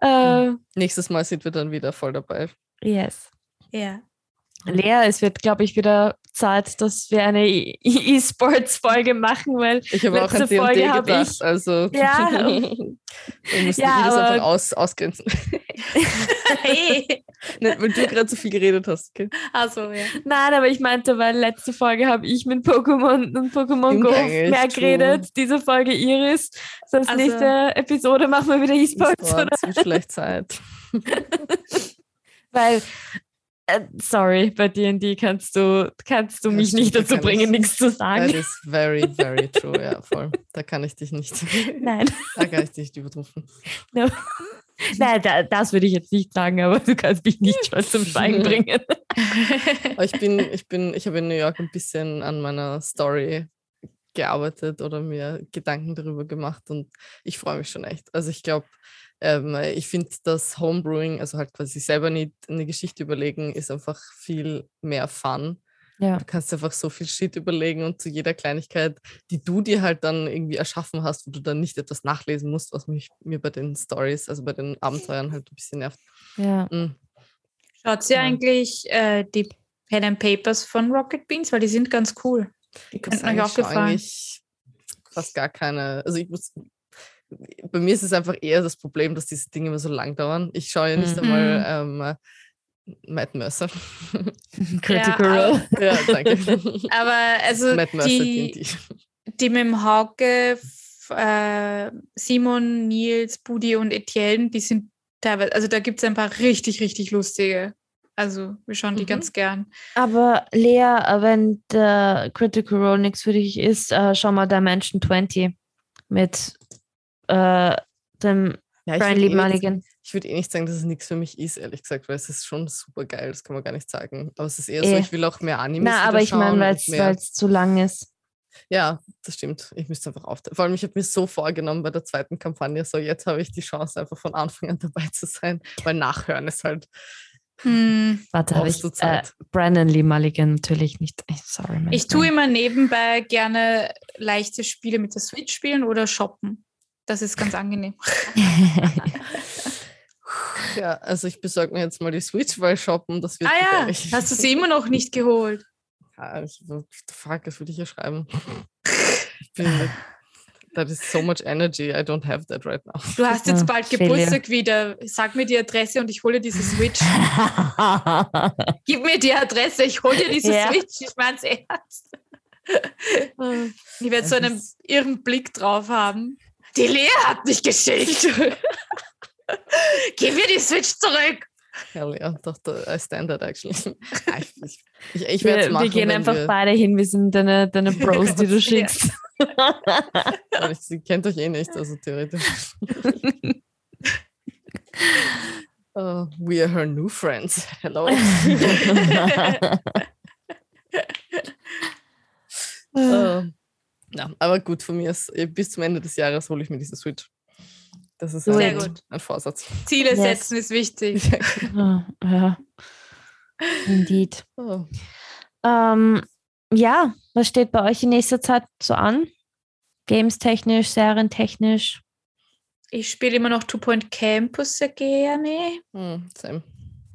Äh,
Nächstes Mal sind wir dann wieder voll dabei.
yes.
ja.
Lea, es wird, glaube ich, wieder Zeit, dass wir eine E- E-Sports-Folge machen, weil
Ich habe auch an D&D
Folge
gedacht.
ich-
Also
Ja.
wir müssen
Ja, aber-
einfach aus, ausgrenzen.
Hey.
Nicht, weil du gerade so viel geredet hast. Okay?
Also, ja.
Nein, aber ich meinte, weil letzte Folge habe ich mit Pokémon und Pokémon Go
eigentlich,
mehr
true.
geredet. Diese Folge Iris. Das
Also-
nächste Episode machen wir wieder E-Sports,
E-Sport,
oder?
es wird vielleicht Zeit.
Weil, sorry, bei D&D kannst du, kannst du mich nicht
da
dazu bringen,
ich-
nichts zu
That
sagen.
is very, very true. Ja, voll. Da kann ich dich nicht.
Nein,
Da kann ich dich nicht übertrumpfen.
no. Nein da, das würde ich jetzt nicht sagen, aber du kannst mich nicht schon zum Schweigen bringen.
Ich bin, ich bin, ich habe in New York ein bisschen an meiner Story gearbeitet oder mir Gedanken darüber gemacht und ich freue mich schon echt. Also ich glaube, ähm, ich finde, das Homebrewing, also halt quasi selber nicht eine Geschichte überlegen, ist einfach viel mehr Fun.
Ja.
Du kannst einfach so viel Shit überlegen und zu jeder Kleinigkeit, die du dir halt dann irgendwie erschaffen hast, wo du dann nicht etwas nachlesen musst, was mich mir bei den Stories, also bei den Abenteuern halt ein bisschen nervt.
Ja.
Mm.
Schaut sie
Ja.
eigentlich äh, die Pen and Papers von Rocket Beans, weil die sind ganz cool. Die könnten euch auch gefallen.
eigentlich fast gar keine. Also ich muss. Bei mir ist es einfach eher das Problem, dass diese Dinge immer so lang dauern. Ich schaue ja nicht
Mhm.
einmal ähm, äh, Matt Mercer.
Critical Role.
ja, danke.
Aber also
Matt Mercer,
die, die mit dem Hauke, äh, Simon, Nils, Budi und Etienne, die sind teilweise, also da gibt es ein paar richtig, richtig lustige. Also wir schauen die
Mhm.
ganz gern.
Aber Lea, wenn der Critical Role nichts für dich ist, äh, schau mal Dimension 20 mit äh, dem
Ja, ich
Brian Lee
eh
Mulligan.
Ich würde eh nicht sagen, dass es nichts für mich ist, ehrlich gesagt, weil es ist schon super geil, das kann man gar nicht sagen. Aber es ist eher so,
Eh.
ich will auch mehr Animes
Na, aber ich meine, weil es zu lang ist.
Ja, das stimmt. Ich müsste einfach aufteilen. Vor allem, ich habe mir so vorgenommen bei der zweiten Kampagne, so jetzt habe ich die Chance, einfach von Anfang an dabei zu sein, weil Nachhören ist halt,
Hm.
Warte, habe ich äh,
Zeit.
Brandon Lee Mulligan natürlich nicht. Äh, Sorry,
Ich tue immer nebenbei gerne leichte Spiele mit der Switch spielen oder shoppen. Das ist ganz angenehm.
ja, also ich besorge mir jetzt mal die Switch, weil shoppen, das wird
Ah ja, hast du sie immer noch nicht geholt?
Ja, ich, fuck, das würde ich ja schreiben. Ich bin mit, that is so much energy, I don't have that right now.
Du hast jetzt
Ah,
bald. Geburtstag wieder. Sag mir die Adresse und ich hole diese Switch. Gib mir die Adresse, ich hole dir diese
Ja.
Switch. Ich meine es ernst. Ich werde so einen
ist-
irren Blick drauf haben. Die Lea hat mich geschickt. Gib mir die Switch zurück.
Hell yeah, doch, da- I stand that actually. Ja, ich ich, ich, werde es
wir,
machen.
wir gehen einfach
wir,
beide hin. Wir sind deine, deine Bros, die du
Ja.
schickst.
ich, Sie kennt euch eh nicht, also theoretisch. Oh, we are her new friends. Hello. Oh. Ja, aber gut, von mir ist, eh, bis zum Ende des Jahres hole ich mir diese Switch. Das ist
Sehr
ein,
gut.
ein Vorsatz.
Ziele
Yes.
setzen ist wichtig.
Ah, ja. Indeed.
Oh.
Ähm, ja, was steht bei euch in nächster Zeit so an? Games technisch, Serien technisch.
Ich spiele immer noch Two Point Campus sehr gerne.
Hm, same.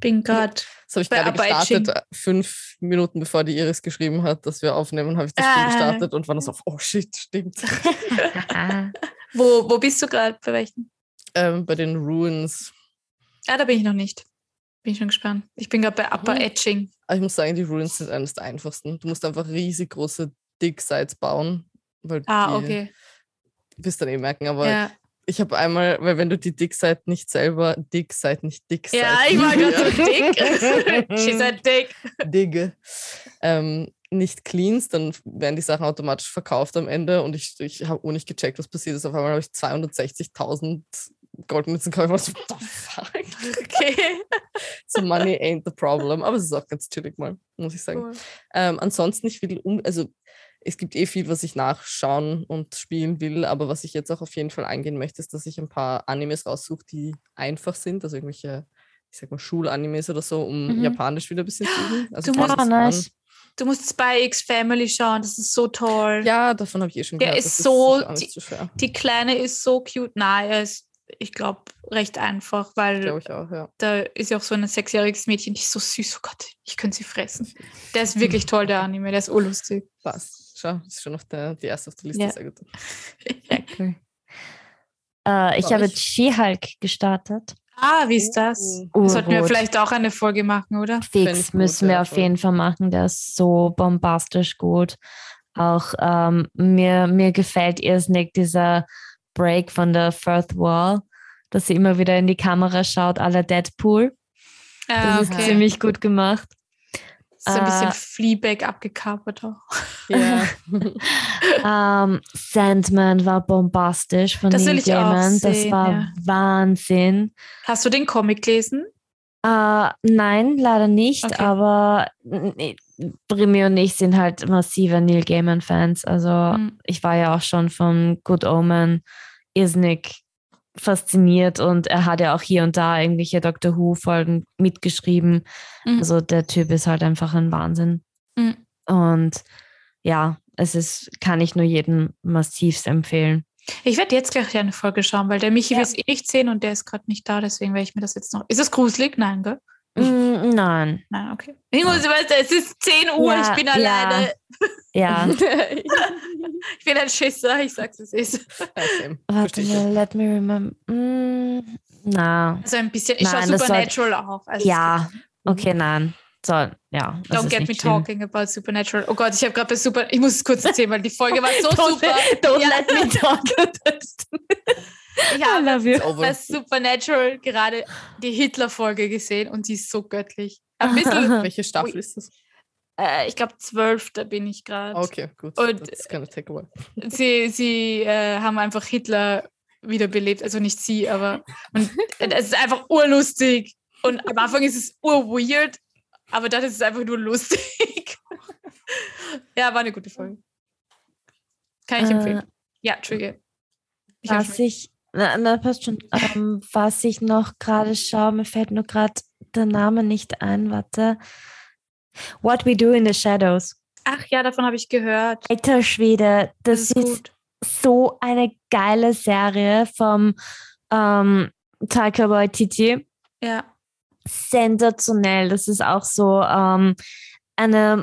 Bin gerade.
Das habe ich gerade gestartet, äh, fünf Minuten bevor die Iris geschrieben hat, dass wir aufnehmen, habe ich das Spiel
Ah.
gestartet und war dann so, oh shit, stimmt.
Wo, wo bist du gerade? Bei welchen?
ähm, bei den Ruins.
Ah, da bin ich noch nicht. Bin schon gespannt. Ich bin gerade bei Upper
Mhm.
Etching.
Ich muss sagen, die Ruins sind eines der einfachsten. Du musst einfach riesig große Dig-Sites bauen Weil
Ah,
die
okay.
wirst dann eh merken, aber
Ja,
ich habe einmal, weil wenn du die Dickseite nicht selber, Dickseite, nicht Dickseite.
ja ich war gerade so dick. She said dick.
Digge, ähm, nicht cleanst, dann werden die Sachen automatisch verkauft am Ende und ich, ich habe auch nicht gecheckt, was passiert ist. Auf einmal habe ich 260.000 Goldmünzen gekauft. War so, what the fuck?
Okay.
So money ain't the problem. Aber es ist auch ganz chillig mal, muss ich sagen.
Cool.
Ähm, ansonsten, ich will, um, also es gibt eh viel, was ich nachschauen und spielen will, aber was ich jetzt auch auf jeden Fall eingehen möchte, ist, dass ich ein paar Animes raussuche, die einfach sind, also irgendwelche, ich sag mal, Schulanimes oder so, um
Mhm.
Japanisch wieder ein bisschen zu üben. Also
Du musst-
nice.
Du musst Spy X Family schauen, das ist so toll.
an. Ja, davon habe ich eh schon
Der
gehört.
ist
das
so-
nicht
die-. Die Kleine ist so cute. Na, er ist, ich glaube, recht einfach, weil
auch, ja.
da ist ja auch so ein sechsjähriges Mädchen, die ist so süß. Oh Gott, ich könnte sie fressen. Der ist wirklich toll, der Anime, der ist urlustig.
Passt. Schau, ist schon auf der, die erste auf der Liste,
Ja.
sehr gut.
Cool. Äh, ich habe She-Hulk gestartet.
Ah, wie ist das?
Oh,
Sollten wir vielleicht auch eine Folge machen, oder?
Fix
gut,
müssen wir
ja,
auf
voll.
jeden Fall machen. Der ist so bombastisch gut. Auch ähm, mir, mir gefällt irrsinnig dieser Break von der First Wall, dass sie immer wieder in die Kamera schaut, à la Deadpool. Das
Ah,
ist
okay.
ziemlich gut gemacht.
So ein bisschen
äh,
Fleabag abgekapert auch.
Ja.
Ähm, Sandman war bombastisch von
Das
Neil Gaiman. Das war
ja.
Wahnsinn.
Hast du den Comic gelesen?
Äh, nein, leider nicht,
Okay.
aber nee, Remy und ich sind halt massive Neil Gaiman-Fans. Also
Hm.
ich war ja auch schon von Good Omen irrsinnig fasziniert und er hat ja auch hier und da irgendwelche Doctor Who-Folgen mitgeschrieben.
Mhm.
Also der Typ ist halt einfach ein Wahnsinn.
Mhm.
Und ja, es ist, kann ich nur jedem massivst empfehlen.
Ich werde jetzt gleich eine Folge schauen, weil der Michi
Ja.
will es eh nicht sehen und der ist gerade nicht da, deswegen werde ich mir das jetzt noch. Ist es gruselig? Nein, gell?
Mm, nein,
Nein, okay. Ich muss, weißt du, es ist 10 Uhr,
Ja,
ich bin
ja.
alleine.
ja.
Ich bin ein Schisser, ich sag's es ist.
Ja, same.
Warte mal, let me remember. Mm, na,
Also ein bisschen, ich
Nein,
schaue
das soll-
Supernatural auch. Also
ja, okay, nein. So, ja. das
Don't
ist
get me
schlimm.
talking about Supernatural. Oh Gott, ich habe gerade bei Super. Ich muss es kurz erzählen, weil die Folge war so
Don't-
super.
Don't
Ja.
let me talk.
Ich habe.
Over.
bei Supernatural gerade die Hitler-Folge gesehen und die ist so göttlich. Ein bisschen,
Welche Staffel ist das?
äh, ich glaube, zwölfte bin ich gerade.
Okay, gut.
Und-
That's gonna take a while.
Sie, sie äh, haben einfach Hitler wiederbelebt. Also nicht sie, aber und es ist einfach urlustig. Und am Anfang ist es urweird, aber dann ist es einfach nur lustig. ja, war eine gute Folge. Kann ich
Äh,
empfehlen. Ja, Trigger. Ich
Was ich, na, na passt schon. Ähm, was ich noch gerade schaue, mir fällt nur gerade der Name nicht ein. Warte. What We Do in the Shadows.
Ach ja, davon habe ich gehört.
Alter Schwede, das, ist,
gut.
so eine geile Serie vom ähm, Taika Waititi.
Ja.
sensationell. Das ist auch so ähm, eine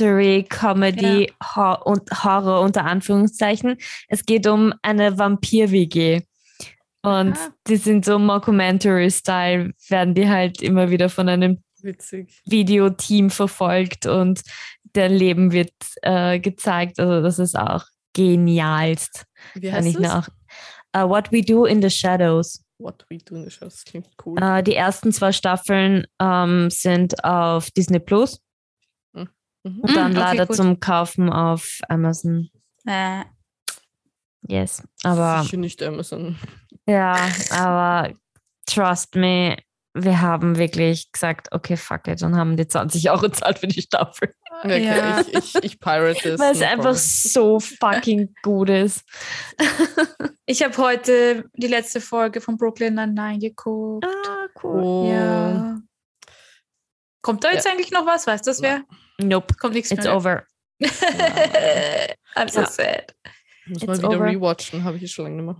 Mockumentary Comedy Hor und Horror unter Anführungszeichen. Es geht um eine Vampir-WG. Und
Aha.
die sind so Mockumentary-Style, werden die halt immer wieder von einem
Witzig.
Videoteam verfolgt und der Leben wird äh, gezeigt. Also das ist auch genialst.
Wie
Kann
heißt
ich auch. Uh, What We Do in the Shadows.
What We Do in the Shadows. Klingt cool.
Äh, die ersten zwei Staffeln ähm, sind auf Disney Plus
Mhm.
und dann
okay,
leider
gut.
zum Kaufen auf Amazon.
Äh,
Yes. Aber
Sicher nicht Amazon.
ja, aber trust me, wir haben wirklich gesagt, okay, fuck it, und haben die 20 Euro zahlt für die Staffel.
Okay,
Ja.
ich, ich, ich pirate es.
Weil es
no
einfach
problem.
so fucking gut ist.
ich habe heute die letzte Folge von Brooklyn Nine-Nine geguckt.
Ah,
Oh.
Ja. Kommt da jetzt eigentlich noch was? Weißt du das wer?
Nope,
Kommt nichts
it's
mehr.
over.
I'm so
Ja.
sad.
Muss
It's
mal wieder
over.
rewatchen, habe ich schon lange nicht mehr.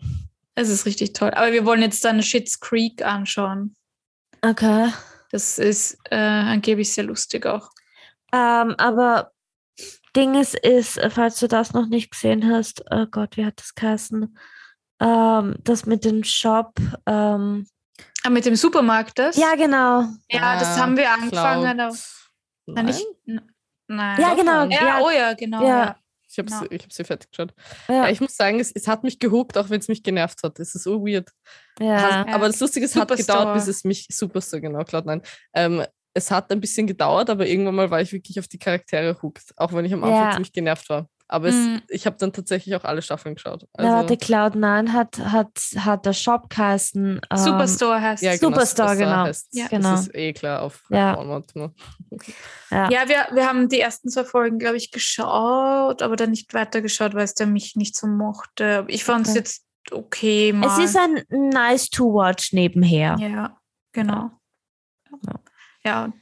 Es ist richtig toll. Aber wir wollen jetzt dann Shits Creek anschauen.
Okay.
Das ist äh, angeblich sehr lustig auch.
Ähm, aber Ding ist, ist, falls du das noch nicht gesehen hast, oh Gott, wie hat das geheißen? Ähm, das mit dem Shop. Ähm,
Ah, mit dem Supermarkt das?
ja, genau.
Ja, das haben wir angefangen.
Cloud.
Na,
Nein?
nicht, nein.
Ja, genau.
Ja,
Ja,
oh ja, genau.
Ja.
Ja.
Ich habe sie, ich hab sie fertig geschaut.
Ja,
Ja, ich muss sagen, es, es hat mich gehuckt, auch wenn es mich genervt hat. Es ist so weird.
ja.
Aber das Lustige ist, es hat gedauert, bis es mich, Superstar, genau, Cloud9. Ähm, es hat ein bisschen gedauert, aber irgendwann mal war ich wirklich auf die Charaktere hooked, auch wenn ich am Anfang
Ja.
ziemlich genervt war. Aber es,
Mhm.
ich habe dann tatsächlich auch alle Staffeln geschaut. Also,
Na, warte, Cloud9 hat, hat, hat der Shop geheißen. Ähm,
Superstore heißt
ja,
es.
genau,
Superstar, genau.
heißt,
Ja.
Genau.
Das ist eh klar auf
Ja.
Walmart. Ne?
Ja.
Ja, wir, wir haben die ersten zwei Folgen, glaube ich, geschaut, aber dann nicht weitergeschaut, weil es der mich nicht so mochte. Ich fand es
Okay.
jetzt okay mal.
Es ist ein nice to watch nebenher.
Ja, genau.
Ja.
Ja,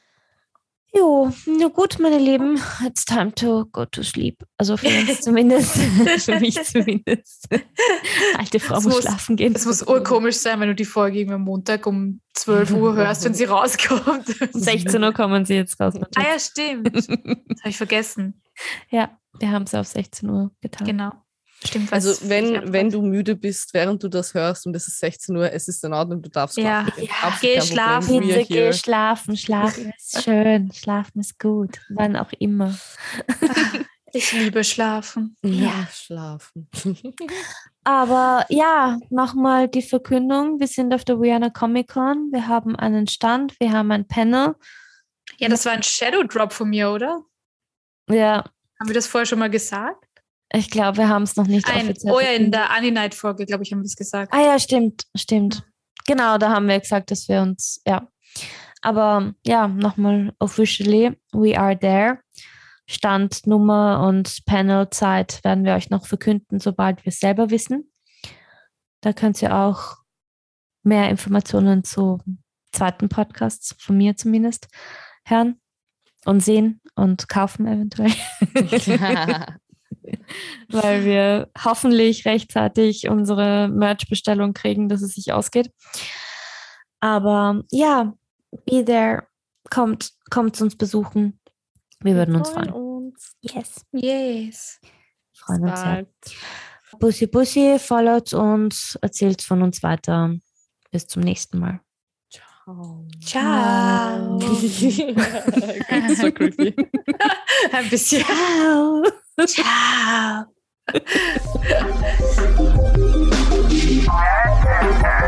Jo, na gut, meine Lieben, it's time to go to sleep. Also für uns zumindest. für mich zumindest. Alte Frau muss,
muss-
schlafen gehen.
es muss urkomisch sein, wenn du die Folge irgendwie am Montag um 12 Uhr hörst, wenn sie rauskommt.
Um 16 Uhr kommen sie jetzt raus.
Ah ja, stimmt. Das habe ich vergessen.
Ja, wir haben es auf 16 Uhr getan.
Genau. Stimmt.
Also wenn, wenn du müde bist, während du das hörst und es ist 16 Uhr, es ist in Ordnung, du darfst
Ja.
schlafen. gehen.
Ja,
geh schlafen.
Bitte geh schlafen. Schlafen ist schön. Schlafen ist gut. Wann auch immer.
Ich liebe Schlafen.
Ja, schlafen.
Aber ja, nochmal die Verkündung. Wir sind auf der Vienna Comic Con. Wir haben einen Stand, wir haben ein Panel.
Ja, das war ein Shadow Drop von mir, oder?
Ja,
Haben wir das vorher schon mal gesagt?
Ich glaube, wir haben es noch nicht
Ein,
offiziell
oh ja, in der Annie-Night-Folge, glaube ich, haben wir es gesagt.
Ah ja, stimmt, stimmt. Genau, da haben wir gesagt, dass wir uns, ja. Aber ja, nochmal officially, we are there. Stand, Nummer und Panelzeit werden wir euch noch verkünden, sobald wir es selber wissen. Da könnt ihr auch mehr Informationen zu zweiten Podcasts, von mir zumindest, hören und sehen und kaufen eventuell. weil wir hoffentlich rechtzeitig unsere Merch-Bestellung kriegen, dass es sich ausgeht. Aber ja, be there, kommt, kommt uns besuchen. Wir würden uns freuen.
uns.
Yes.
Yes.
Freuen uns sehr. Bussi Bussi, followt uns, erzählt von uns weiter. Bis zum nächsten Mal.
Ciao.
Ciao.
Klingt so creepy.
Ein bisschen.
Ciao.
好。